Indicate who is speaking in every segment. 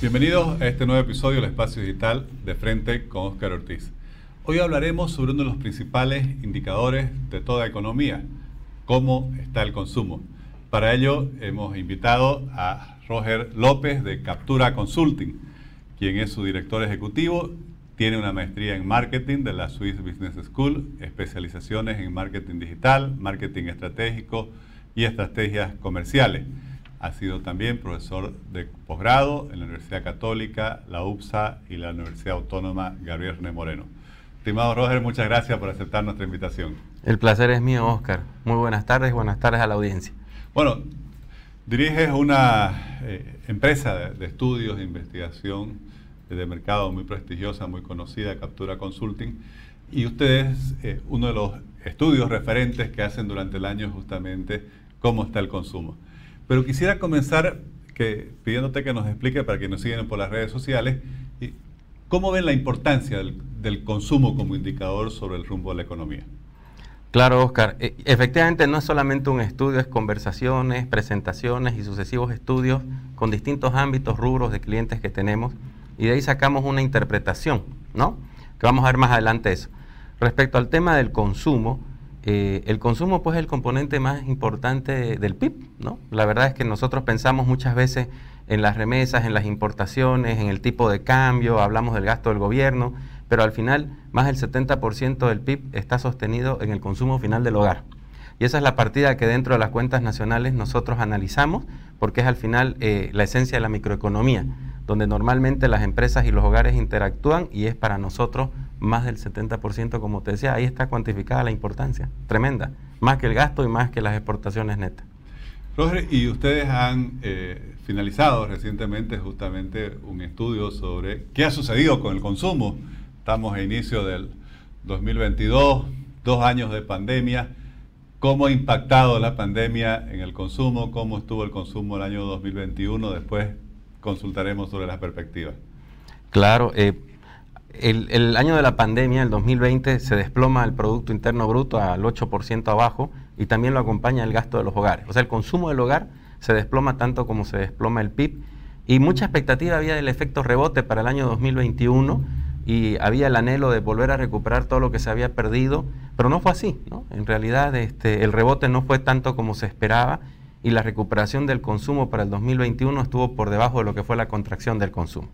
Speaker 1: Bienvenidos a este nuevo episodio del Espacio Digital de Frente con Oscar Ortiz. Hoy hablaremos sobre uno de los principales indicadores de toda economía, cómo está el consumo. Para ello hemos invitado a Roger López de Captura Consulting, quien es su director ejecutivo, tiene una maestría en marketing de la Swiss Business School, especializaciones en marketing digital, marketing estratégico y estrategias comerciales. Ha sido también profesor de posgrado en la Universidad Católica, la UPSA y la Universidad Autónoma Gabriel René Moreno. Estimado Roger, muchas gracias por aceptar nuestra invitación.
Speaker 2: El placer es mío, Oscar. Muy buenas tardes, buenas tardes a la audiencia.
Speaker 1: Bueno, diriges una eh, empresa de, estudios de investigación de mercado muy prestigiosa, muy conocida, Captura Consulting, y ustedes, eh, uno de los estudios referentes que hacen durante el año justamente cómo está el consumo. Pero quisiera comenzar pidiéndote que nos explique para que nos sigan por las redes sociales, ¿cómo ven la importancia del, consumo como indicador sobre el rumbo de la economía?
Speaker 2: Claro, Oscar. E, efectivamente, no es solamente un estudio, es conversaciones, presentaciones y sucesivos estudios con distintos ámbitos, rubros de clientes que tenemos, y de ahí sacamos una interpretación, ¿no? Que vamos a ver más adelante eso. Respecto al tema del consumo, eh, el consumo pues es el componente más importante del PIB, ¿no? La verdad es que nosotros pensamos muchas veces en las remesas, en las importaciones, en el tipo de cambio, hablamos del gasto del gobierno, pero al final más del 70% del PIB está sostenido en el consumo final del hogar. Y esa es la partida que dentro de las cuentas nacionales nosotros analizamos, porque es al final eh, la esencia de la microeconomía, donde normalmente las empresas y los hogares interactúan y es para nosotros más del 70%, como te decía, ahí está cuantificada la importancia, tremenda, más que el gasto y más que las exportaciones netas.
Speaker 1: Roger, y ustedes han eh, finalizado recientemente justamente un estudio sobre qué ha sucedido con el consumo. Estamos a inicio del 2022, dos años de pandemia. ¿Cómo ha impactado la pandemia en el consumo? ¿Cómo estuvo el consumo el año 2021? Después consultaremos sobre las perspectivas.
Speaker 2: Claro, eh, el, año de la pandemia, el 2020, se desploma el Producto Interno Bruto al 8% abajo y también lo acompaña el gasto de los hogares. O sea, el consumo del hogar se desploma tanto como se desploma el PIB y mucha expectativa había del efecto rebote para el año 2021 y había el anhelo de volver a recuperar todo lo que se había perdido, pero no fue así. En realidad este, el rebote no fue tanto como se esperaba y la recuperación del consumo para el 2021 estuvo por debajo de lo que fue la contracción del consumo.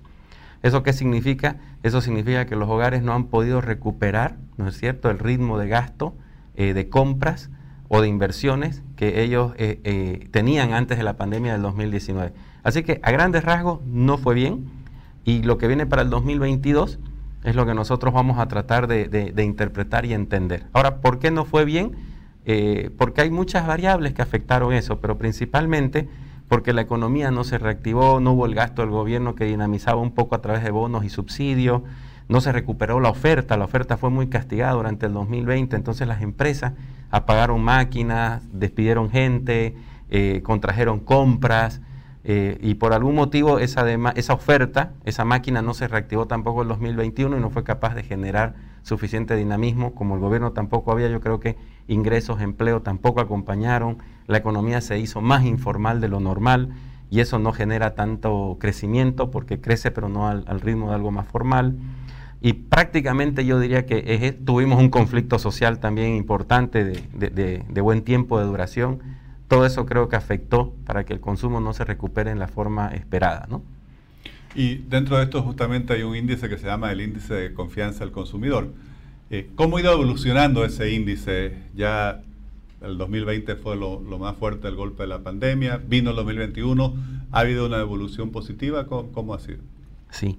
Speaker 2: ¿Eso qué significa? Eso significa que los hogares no han podido recuperar, ¿no es cierto?, el ritmo de gasto, eh, de compras o de inversiones que ellos eh, eh, tenían antes de la pandemia del 2019. Así que a grandes rasgos no fue bien y lo que viene para el 2022 es lo que nosotros vamos a tratar de, interpretar y entender. Ahora, ¿por qué no fue bien? porque hay muchas variables que afectaron eso, pero principalmente porque la economía no se reactivó, no hubo el gasto del gobierno que dinamizaba un poco a través de bonos y subsidios, no se recuperó la oferta, la oferta fue muy castigada durante el 2020, entonces las empresas apagaron máquinas, despidieron gente, eh, contrajeron compras eh, y por algún motivo esa, esa oferta, esa máquina no se reactivó tampoco en el 2021 y no fue capaz de generar suficiente dinamismo, como el gobierno tampoco había, yo creo que ingresos, empleo tampoco acompañaron, la economía se hizo más informal de lo normal y eso no genera tanto crecimiento porque crece pero no al, ritmo de algo más formal. Y prácticamente yo diría que tuvimos un conflicto social también importante de, buen tiempo de duración. Todo eso creo que afectó para que el consumo no se recupere en la forma esperada. ¿no?
Speaker 1: Y dentro de esto justamente hay un índice que se llama el índice de confianza del consumidor. Eh, ¿Cómo ha ido evolucionando ese índice? Ya el 2020 fue lo, más fuerte el golpe de la pandemia, vino el 2021, ¿ha habido una evolución positiva? ¿Cómo, ha sido?
Speaker 2: Sí,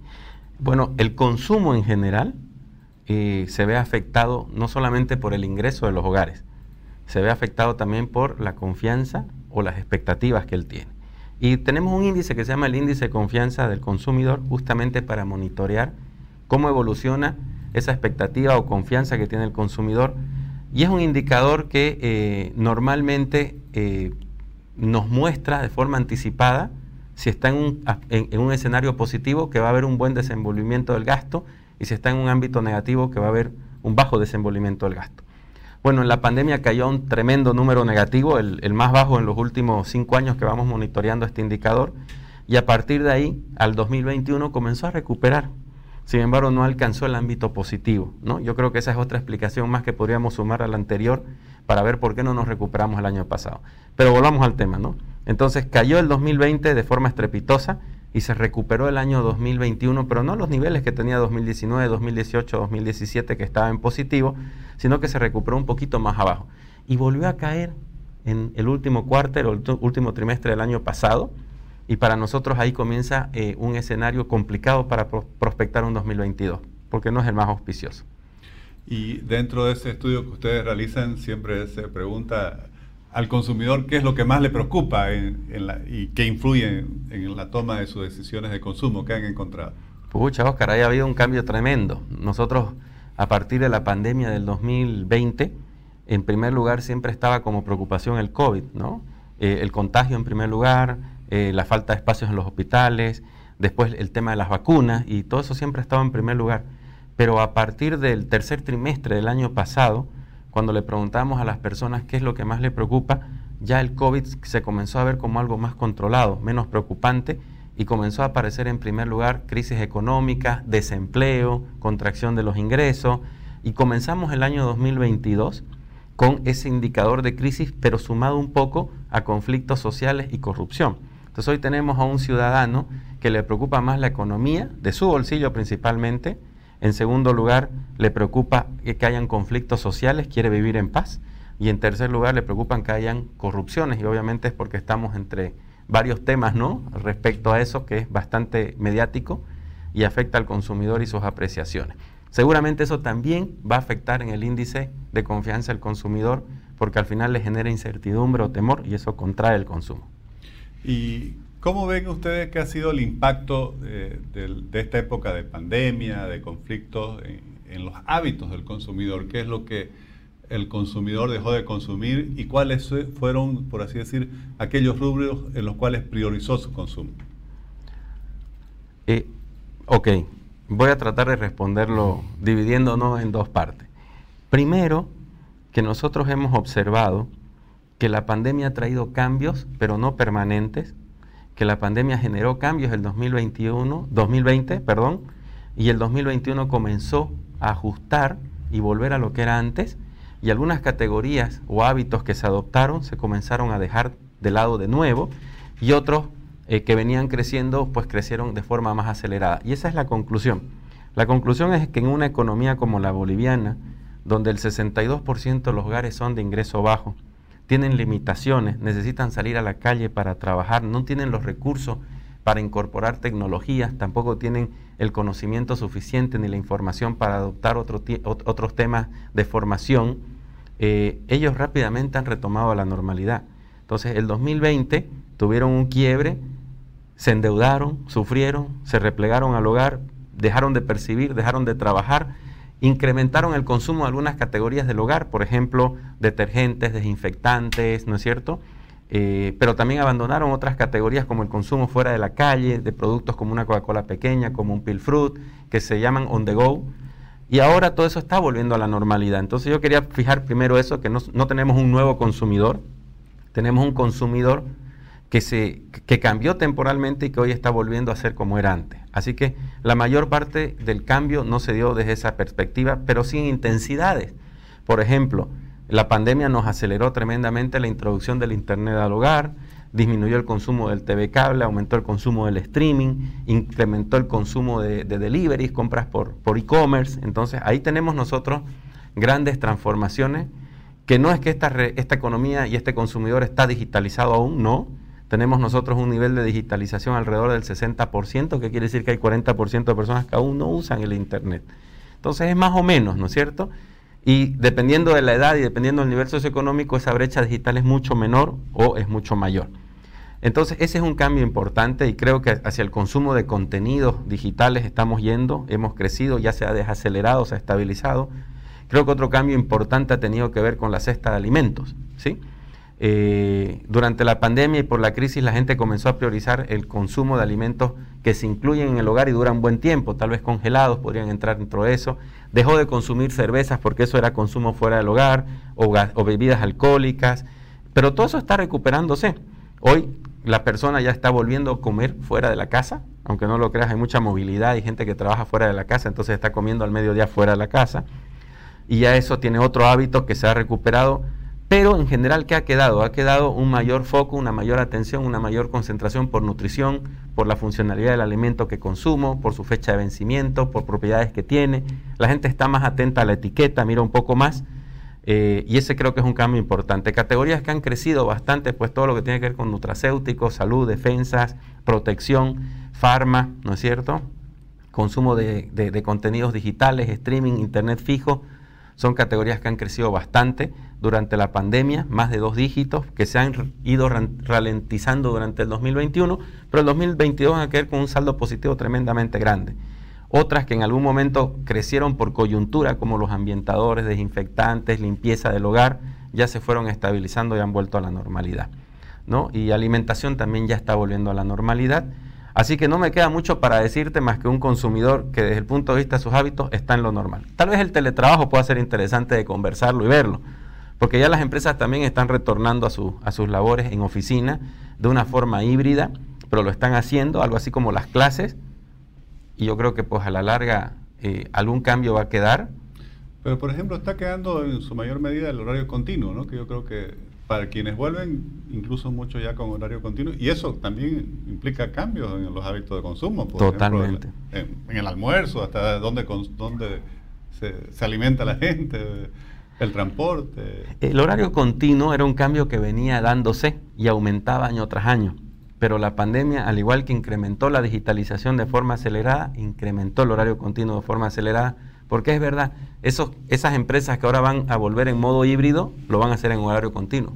Speaker 2: bueno, el consumo en general eh, se ve afectado no solamente por el ingreso de los hogares, se ve afectado también por la confianza o las expectativas que él tiene. Y tenemos un índice que se llama el índice de confianza del consumidor justamente para monitorear cómo evoluciona esa expectativa o confianza que tiene el consumidor. Y es un indicador que eh, normalmente eh, nos muestra de forma anticipada si está en un, en un, escenario positivo que va a haber un buen desenvolvimiento del gasto y si está en un ámbito negativo que va a haber un bajo desenvolvimiento del gasto. Bueno, en la pandemia cayó un tremendo número negativo, el, el más bajo en los últimos cinco años que vamos monitoreando este indicador, y a partir de ahí, al 2021, comenzó a recuperar. Sin embargo, no alcanzó el ámbito positivo. ¿no? Yo creo que esa es otra explicación más que podríamos sumar a la anterior para ver por qué no nos recuperamos el año pasado. Pero volvamos al tema. ¿no? Entonces cayó el 2020 de forma estrepitosa y se recuperó el año 2021, pero no los niveles que tenía 2019, 2018, 2017, que estaba en positivo, sino que se recuperó un poquito más abajo. Y volvió a caer en el último cuarto, el último trimestre del año pasado, y para nosotros ahí comienza eh, un escenario complicado para prospectar un 2022, porque no es el más auspicioso.
Speaker 1: Y dentro de ese estudio que ustedes realizan, siempre se pregunta al consumidor qué es lo que más le preocupa y qué influye en, la toma de sus decisiones de consumo que han encontrado.
Speaker 2: Pucha, Oscar, ha habido un cambio tremendo. Nosotros, a partir de la pandemia del 2020, en primer lugar siempre estaba como preocupación el COVID, ¿no? Eh, el contagio en primer lugar, eh, la falta de espacios en los hospitales, después el tema de las vacunas y todo eso siempre estaba en primer lugar. Pero a partir del tercer trimestre del año pasado, cuando le preguntamos a las personas qué es lo que más le preocupa, ya el COVID se comenzó a ver como algo más controlado, menos preocupante y comenzó a aparecer en primer lugar crisis económica, desempleo, contracción de los ingresos y comenzamos el año 2022 con ese indicador de crisis, pero sumado un poco a conflictos sociales y corrupción. Entonces hoy tenemos a un ciudadano que le preocupa más la economía, de su bolsillo principalmente. En segundo lugar, le preocupa que hayan conflictos sociales, quiere vivir en paz. Y en tercer lugar, le preocupan que hayan corrupciones. Y obviamente es porque estamos entre varios temas, ¿no? Respecto a eso, que es bastante mediático y afecta al consumidor y sus apreciaciones. Seguramente eso también va a afectar en el índice de confianza del consumidor porque al final le genera incertidumbre o temor y eso contrae el consumo.
Speaker 1: ¿Y cómo ven ustedes que ha sido el impacto de, esta época de pandemia, de conflictos en, los hábitos del consumidor? ¿Qué es lo que el consumidor dejó de consumir y cuáles fueron, por así decir, aquellos rubros en los cuales priorizó su consumo?
Speaker 2: Eh, ok, voy a tratar de responderlo dividiéndonos en dos partes. Primero, que nosotros hemos observado que la pandemia ha traído cambios, pero no permanentes, que la pandemia generó cambios el 2021, 2020, perdón, y el 2021 comenzó a ajustar y volver a lo que era antes, y algunas categorías o hábitos que se adoptaron se comenzaron a dejar de lado de nuevo, y otros eh, que venían creciendo, pues crecieron de forma más acelerada. Y esa es la conclusión. La conclusión es que en una economía como la boliviana, donde el 62% de los hogares son de ingreso bajo, tienen limitaciones, necesitan salir a la calle para trabajar, no tienen los recursos para incorporar tecnologías, tampoco tienen el conocimiento suficiente ni la información para adoptar otros temas de formación, eh, ellos rápidamente han retomado la normalidad. Entonces, el 2020 tuvieron un quiebre se endeudaron, sufrieron, se replegaron al hogar, dejaron de percibir, dejaron de trabajar, incrementaron el consumo de algunas categorías del hogar, por ejemplo, detergentes, desinfectantes, ¿no es cierto? Eh, pero también abandonaron otras categorías como el consumo fuera de la calle, de productos como una Coca-Cola pequeña, como un Pilfruit, que se llaman on the go. Y ahora todo eso está volviendo a la normalidad. Entonces yo quería fijar primero eso, que no, no tenemos un nuevo consumidor, tenemos un consumidor que, se, que cambió temporalmente y que hoy está volviendo a ser como era antes. Así que la mayor parte del cambio no se dio desde esa perspectiva, pero sin intensidades. Por ejemplo, la pandemia nos aceleró tremendamente la introducción del Internet al hogar, disminuyó el consumo del TV cable, aumentó el consumo del streaming, incrementó el consumo de, deliveries, compras por, por e-commerce. Entonces ahí tenemos nosotros grandes transformaciones, que no es que esta, esta economía y este consumidor está digitalizado aún, no, tenemos nosotros un nivel de digitalización alrededor del 60%, que quiere decir que hay 40% de personas que aún no usan el Internet. Entonces es más o menos, ¿no es cierto? Y dependiendo de la edad y dependiendo del nivel socioeconómico, esa brecha digital es mucho menor o es mucho mayor. Entonces ese es un cambio importante y creo que hacia el consumo de contenidos digitales estamos yendo, hemos crecido, ya se ha desacelerado, se ha estabilizado. Creo que otro cambio importante ha tenido que ver con la cesta de alimentos, ¿sí? Eh, durante la pandemia y por la crisis la gente comenzó a priorizar el consumo de alimentos que se incluyen en el hogar y duran buen tiempo, tal vez congelados podrían entrar dentro de eso. Dejó de consumir cervezas porque eso era consumo fuera del hogar o, bebidas alcohólicas, pero todo eso está recuperándose. Hoy la persona ya está volviendo a comer fuera de la casa, aunque no lo creas, hay mucha movilidad, hay gente que trabaja fuera de la casa, entonces está comiendo al mediodía fuera de la casa, y ya eso tiene otro hábito que se ha recuperado, pero en general, ¿qué ha quedado? Ha quedado un mayor foco, una mayor atención, una mayor concentración por nutrición, por la funcionalidad del alimento que consumo, por su fecha de vencimiento, por propiedades que tiene. La gente está más atenta a la etiqueta, mira un poco más eh, y ese creo que es un cambio importante. Categorías que han crecido bastante, pues todo lo que tiene que ver con nutracéuticos, salud, defensas, protección, farma, ¿no es cierto? Consumo de, contenidos digitales, streaming, internet fijo, son categorías que han crecido bastante durante la pandemia, más de dos dígitos, que se han ido ralentizando durante el 2021, pero el 2022 van a quedar con un saldo positivo tremendamente grande otras que en algún momento crecieron por coyuntura, como los ambientadores, desinfectantes, limpieza del hogar, ya se fueron estabilizando y han vuelto a la normalidad. ¿no? Y alimentación también ya está volviendo a la normalidad. Así que no me queda mucho para decirte más que un consumidor que desde el punto de vista de sus hábitos está en lo normal. Tal vez el teletrabajo pueda ser interesante de conversarlo y verlo, porque ya las empresas también están retornando a, a sus labores en oficina de una forma híbrida, pero lo están haciendo, algo así como las clases, y yo creo que pues a la larga eh, algún cambio va a quedar.
Speaker 1: Pero por ejemplo está quedando en su mayor medida el horario continuo, ¿no? que yo creo que para quienes vuelven, incluso mucho ya con horario continuo, y eso también implica cambios en los hábitos de consumo.
Speaker 2: Por Totalmente.
Speaker 1: en, el almuerzo, hasta dónde, dónde se, se alimenta la gente. El transporte.
Speaker 2: El horario continuo era un cambio que venía dándose y aumentaba año tras año pero la pandemia, al igual que incrementó la digitalización de forma acelerada, incrementó el horario continuo de forma acelerada, porque es verdad, esos, esas empresas que ahora van a volver en modo híbrido, lo van a hacer en horario continuo.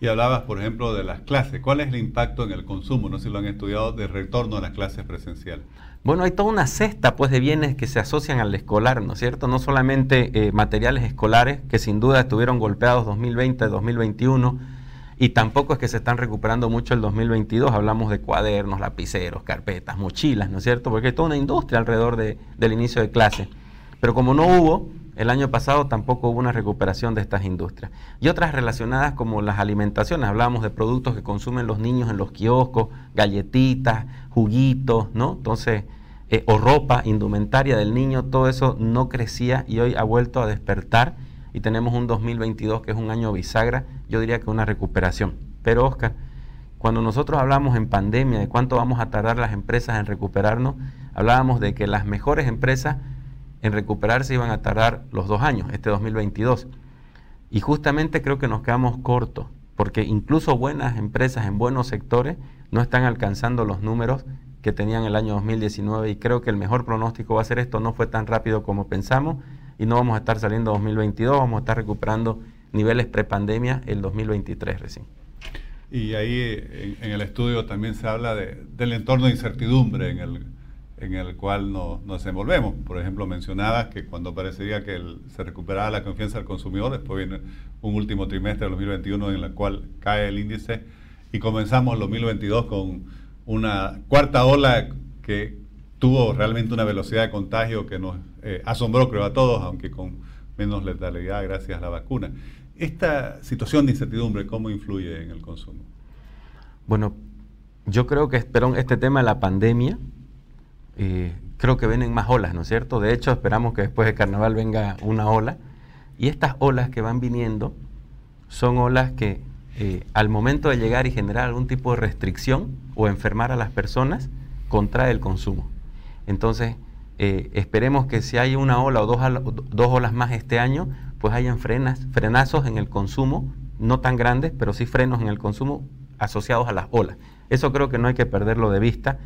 Speaker 1: Y hablabas, por ejemplo, de las clases. ¿Cuál es el impacto en el consumo? No sé si lo han estudiado de retorno a las clases presenciales.
Speaker 2: Bueno, hay toda una cesta pues, de bienes que se asocian al escolar, ¿no es cierto? No solamente eh, materiales escolares, que sin duda estuvieron golpeados 2020, 2021, y tampoco es que se están recuperando mucho el 2022. Hablamos de cuadernos, lapiceros, carpetas, mochilas, ¿no es cierto? Porque hay toda una industria alrededor del inicio de clase. Pero como no hubo, el año pasado tampoco hubo una recuperación de estas industrias. Y otras relacionadas como las alimentaciones. Hablábamos de productos que consumen los niños en los kioscos, galletitas, juguitos, ¿no? Entonces, eh, o ropa, indumentaria del niño, todo eso no crecía y hoy ha vuelto a despertar y tenemos un 2022 que es un año bisagra, yo diría que una recuperación. Pero Oscar, cuando nosotros hablamos en pandemia de cuánto vamos a tardar las empresas en recuperarnos, hablábamos de que las mejores empresas en recuperarse iban a tardar los dos años, este 2022. Y justamente creo que nos quedamos cortos, porque incluso buenas empresas en buenos sectores no están alcanzando los números que tenían el año 2019 y creo que el mejor pronóstico va a ser esto, no fue tan rápido como pensamos y no vamos a estar saliendo 2022, vamos a estar recuperando niveles prepandemia el 2023 recién.
Speaker 1: Y ahí en, el estudio también se habla del entorno de incertidumbre en el, en el cual nos, desenvolvemos. Por ejemplo, mencionabas que cuando parecería que se recuperaba la confianza del consumidor, después viene un último trimestre del 2021 en el cual cae el índice y comenzamos el 2022 con una cuarta ola que tuvo realmente una velocidad de contagio que nos eh, asombró, creo, a todos, aunque con menos letalidad gracias a la vacuna. Esta situación de incertidumbre, ¿cómo influye en el consumo?
Speaker 2: Bueno, yo creo que pero este tema de la pandemia, eh, creo que vienen más olas, ¿no es cierto? De hecho, esperamos que después de carnaval venga una ola. Y estas olas que van viniendo son olas que eh, al momento de llegar y generar algún tipo de restricción o enfermar a las personas, contrae el consumo. Entonces, eh, esperemos que si hay una ola o dos, dos, olas más este año, pues hayan frenas, frenazos en el consumo, no tan grandes, pero sí frenos en el consumo asociados a las olas. Eso creo que no hay que perderlo de vista,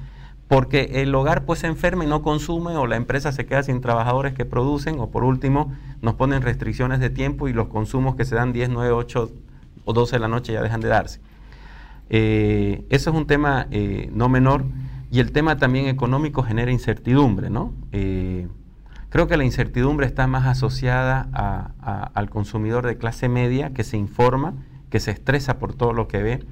Speaker 2: porque el hogar pues se enferma y no consume, o la empresa se queda sin trabajadores que producen, o por último nos ponen restricciones de tiempo y los consumos que se dan 10, 9, 8 o 12 de la noche ya dejan de darse. Eh, eso es un tema eh, no menor. Y el tema también económico genera incertidumbre, ¿no? Eh, creo que la incertidumbre está más asociada al consumidor de clase media que se informa, que se estresa por todo lo que ve,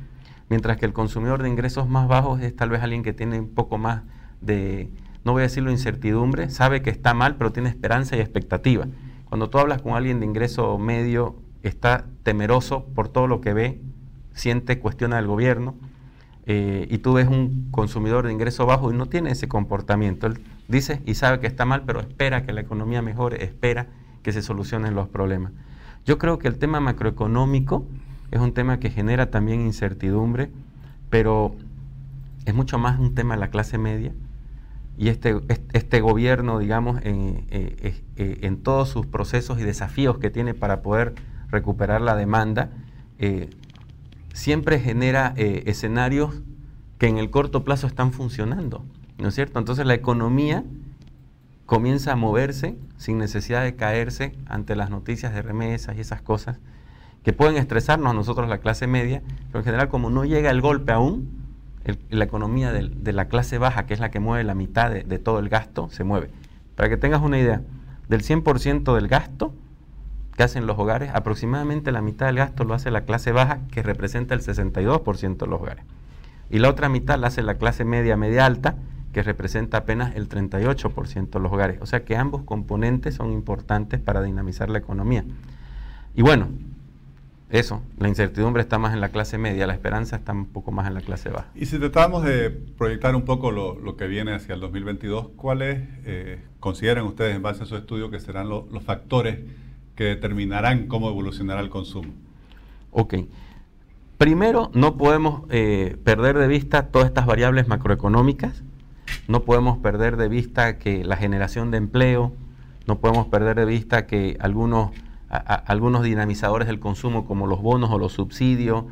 Speaker 2: mientras que el consumidor de ingresos más bajos es tal vez alguien que tiene un poco más de, no voy a decirlo incertidumbre, sabe que está mal, pero tiene esperanza y expectativa. Cuando tú hablas con alguien de ingreso medio, está temeroso por todo lo que ve, siente, cuestiona del gobierno, eh, y tú ves un consumidor de ingreso bajo y no tiene ese comportamiento. Él dice y sabe que está mal, pero espera que la economía mejore, espera que se solucionen los problemas. Yo creo que el tema macroeconómico es un tema que genera también incertidumbre, pero es mucho más un tema de la clase media. Y este, este gobierno, digamos, en, eh, eh, en todos sus procesos y desafíos que tiene para poder recuperar la demanda, siempre genera eh, escenarios que en el corto plazo están funcionando, ¿no es cierto? Entonces la economía comienza a moverse sin necesidad de caerse ante las noticias de remesas y esas cosas que pueden estresarnos a nosotros la clase media, pero en general como no llega el golpe aún, la economía de, la clase baja, que es la que mueve la mitad de todo el gasto, se mueve. Para que tengas una idea, del 100% del gasto, que hacen los hogares, aproximadamente la mitad del gasto lo hace la clase baja, que representa el 62% de los hogares. Y la otra mitad la hace la clase media, media alta, que representa apenas el 38% de los hogares. O sea que ambos componentes son importantes para dinamizar la economía. Y bueno, eso, la incertidumbre está más en la clase media, la esperanza está un poco más en la clase baja.
Speaker 1: Y si tratamos de proyectar un poco lo, que viene hacia el 2022, ¿cuáles eh, consideran ustedes en base a su estudio que serán los factores que determinarán cómo evolucionará el consumo.
Speaker 2: Ok. Primero, no podemos eh, perder de vista todas estas variables macroeconómicas, no podemos perder de vista que la generación de empleo, no podemos perder de vista que algunos, algunos dinamizadores del consumo como los bonos o los subsidios,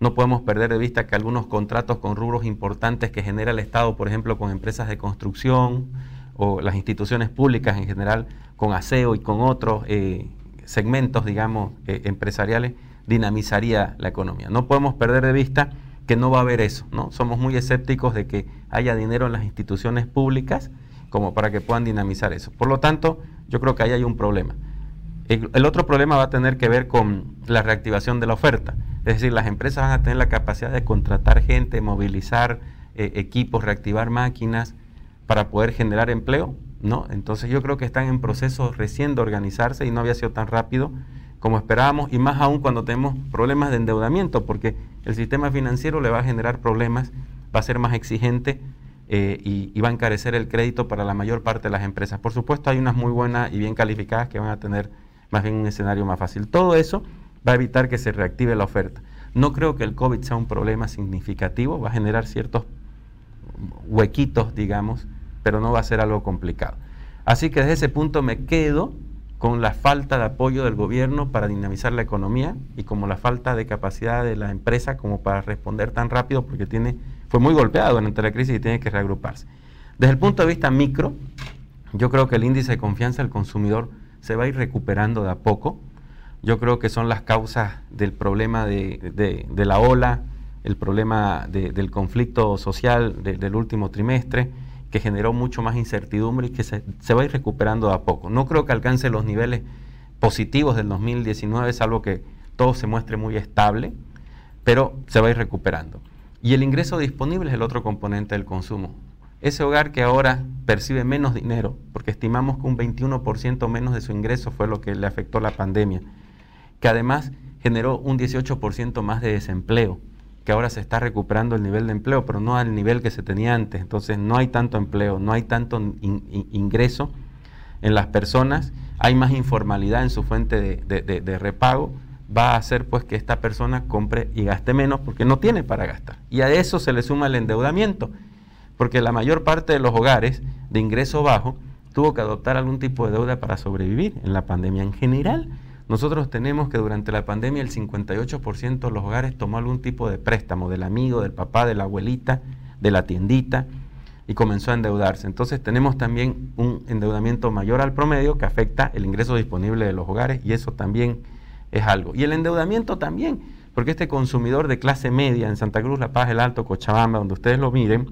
Speaker 2: no podemos perder de vista que algunos contratos con rubros importantes que genera el Estado, por ejemplo, con empresas de construcción o las instituciones públicas en general, con aseo y con otros eh, segmentos, digamos, eh, empresariales, dinamizaría la economía. No podemos perder de vista que no va a haber eso, ¿no? Somos muy escépticos de que haya dinero en las instituciones públicas como para que puedan dinamizar eso. Por lo tanto, yo creo que ahí hay un problema. El, otro problema va a tener que ver con la reactivación de la oferta. Es decir, las empresas van a tener la capacidad de contratar gente, movilizar eh, equipos, reactivar máquinas para poder generar empleo ¿no? Entonces yo creo que están en proceso recién de organizarse y no había sido tan rápido como esperábamos y más aún cuando tenemos problemas de endeudamiento porque el sistema financiero le va a generar problemas, va a ser más exigente eh, y, va a encarecer el crédito para la mayor parte de las empresas. Por supuesto hay unas muy buenas y bien calificadas que van a tener más bien un escenario más fácil. Todo eso va a evitar que se reactive la oferta. No creo que el COVID sea un problema significativo, va a generar ciertos huequitos, digamos, pero no va a ser algo complicado. Así que desde ese punto me quedo con la falta de apoyo del gobierno para dinamizar la economía y como la falta de capacidad de la empresa como para responder tan rápido porque tiene, fue muy golpeado durante la crisis y tiene que reagruparse. Desde el punto de vista micro, yo creo que el índice de confianza del consumidor se va a ir recuperando de a poco. Yo creo que son las causas del problema de, la ola, el problema del conflicto social del último trimestre que generó mucho más incertidumbre y que se, va a ir recuperando a poco. No creo que alcance los niveles positivos del 2019, salvo que todo se muestre muy estable, pero se va a ir recuperando. Y el ingreso disponible es el otro componente del consumo. Ese hogar que ahora percibe menos dinero, porque estimamos que un 21% menos de su ingreso fue lo que le afectó la pandemia, que además generó un 18% más de desempleo que ahora se está recuperando el nivel de empleo, pero no al nivel que se tenía antes. Entonces no hay tanto empleo, no hay tanto ingreso en las personas, hay más informalidad en su fuente de, repago, va a hacer pues que esta persona compre y gaste menos porque no tiene para gastar. Y a eso se le suma el endeudamiento, porque la mayor parte de los hogares de ingreso bajo tuvo que adoptar algún tipo de deuda para sobrevivir en la pandemia en general. Nosotros tenemos que durante la pandemia el 58% de los hogares tomó algún tipo de préstamo del amigo, del papá, de la abuelita, de la tiendita y comenzó a endeudarse. Entonces tenemos también un endeudamiento mayor al promedio que afecta el ingreso disponible de los hogares y eso también es algo. Y el endeudamiento también, porque este consumidor de clase media en Santa Cruz, La Paz, El Alto, Cochabamba, donde ustedes lo miren,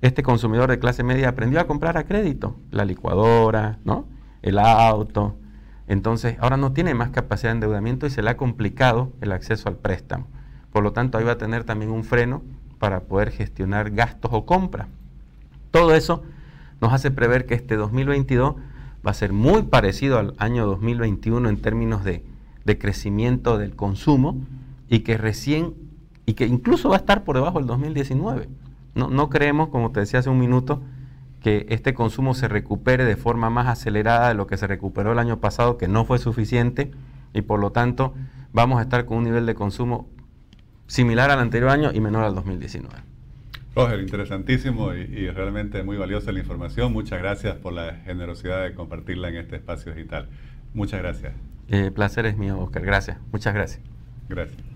Speaker 2: este consumidor de clase media aprendió a comprar a crédito, la licuadora, ¿no? el auto, entonces, ahora no tiene más capacidad de endeudamiento y se le ha complicado el acceso al préstamo. Por lo tanto, ahí va a tener también un freno para poder gestionar gastos o compras. Todo eso nos hace prever que este 2022 va a ser muy parecido al año 2021 en términos de, crecimiento del consumo y que recién y que incluso va a estar por debajo del 2019. No, no creemos, como te decía hace un minuto, que este consumo se recupere de forma más acelerada de lo que se recuperó el año pasado, que no fue suficiente, y por lo tanto vamos a estar con un nivel de consumo similar al anterior año y menor al 2019.
Speaker 1: Roger, interesantísimo y, realmente muy valiosa la información. Muchas gracias por la generosidad de compartirla en este espacio digital. Muchas gracias.
Speaker 2: Eh, placer es mío, Oscar. Gracias. Muchas gracias.
Speaker 1: Gracias.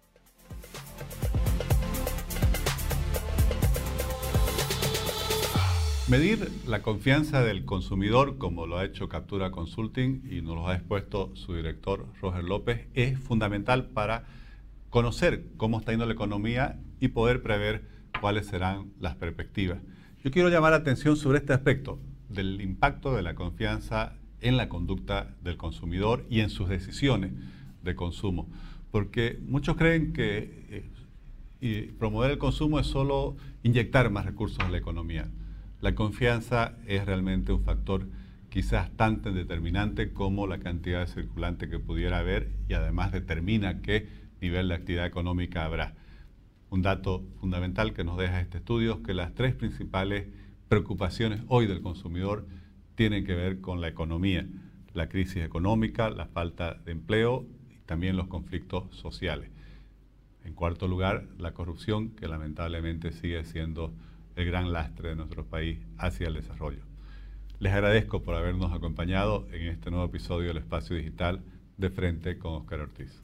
Speaker 1: Medir la confianza del consumidor, como lo ha hecho Captura Consulting y nos lo ha expuesto su director Roger López, es fundamental para conocer cómo está yendo la economía y poder prever cuáles serán las perspectivas. Yo quiero llamar la atención sobre este aspecto del impacto de la confianza en la conducta del consumidor y en sus decisiones de consumo, porque muchos creen que eh, promover el consumo es solo inyectar más recursos a la economía. La confianza es realmente un factor quizás tan determinante como la cantidad de circulante que pudiera haber y además determina qué nivel de actividad económica habrá. Un dato fundamental que nos deja este estudio es que las tres principales preocupaciones hoy del consumidor tienen que ver con la economía, la crisis económica, la falta de empleo y también los conflictos sociales. En cuarto lugar, la corrupción, que lamentablemente sigue siendo el gran lastre de nuestro país hacia el desarrollo. Les agradezco por habernos acompañado en este nuevo episodio del Espacio Digital de Frente con Oscar Ortiz.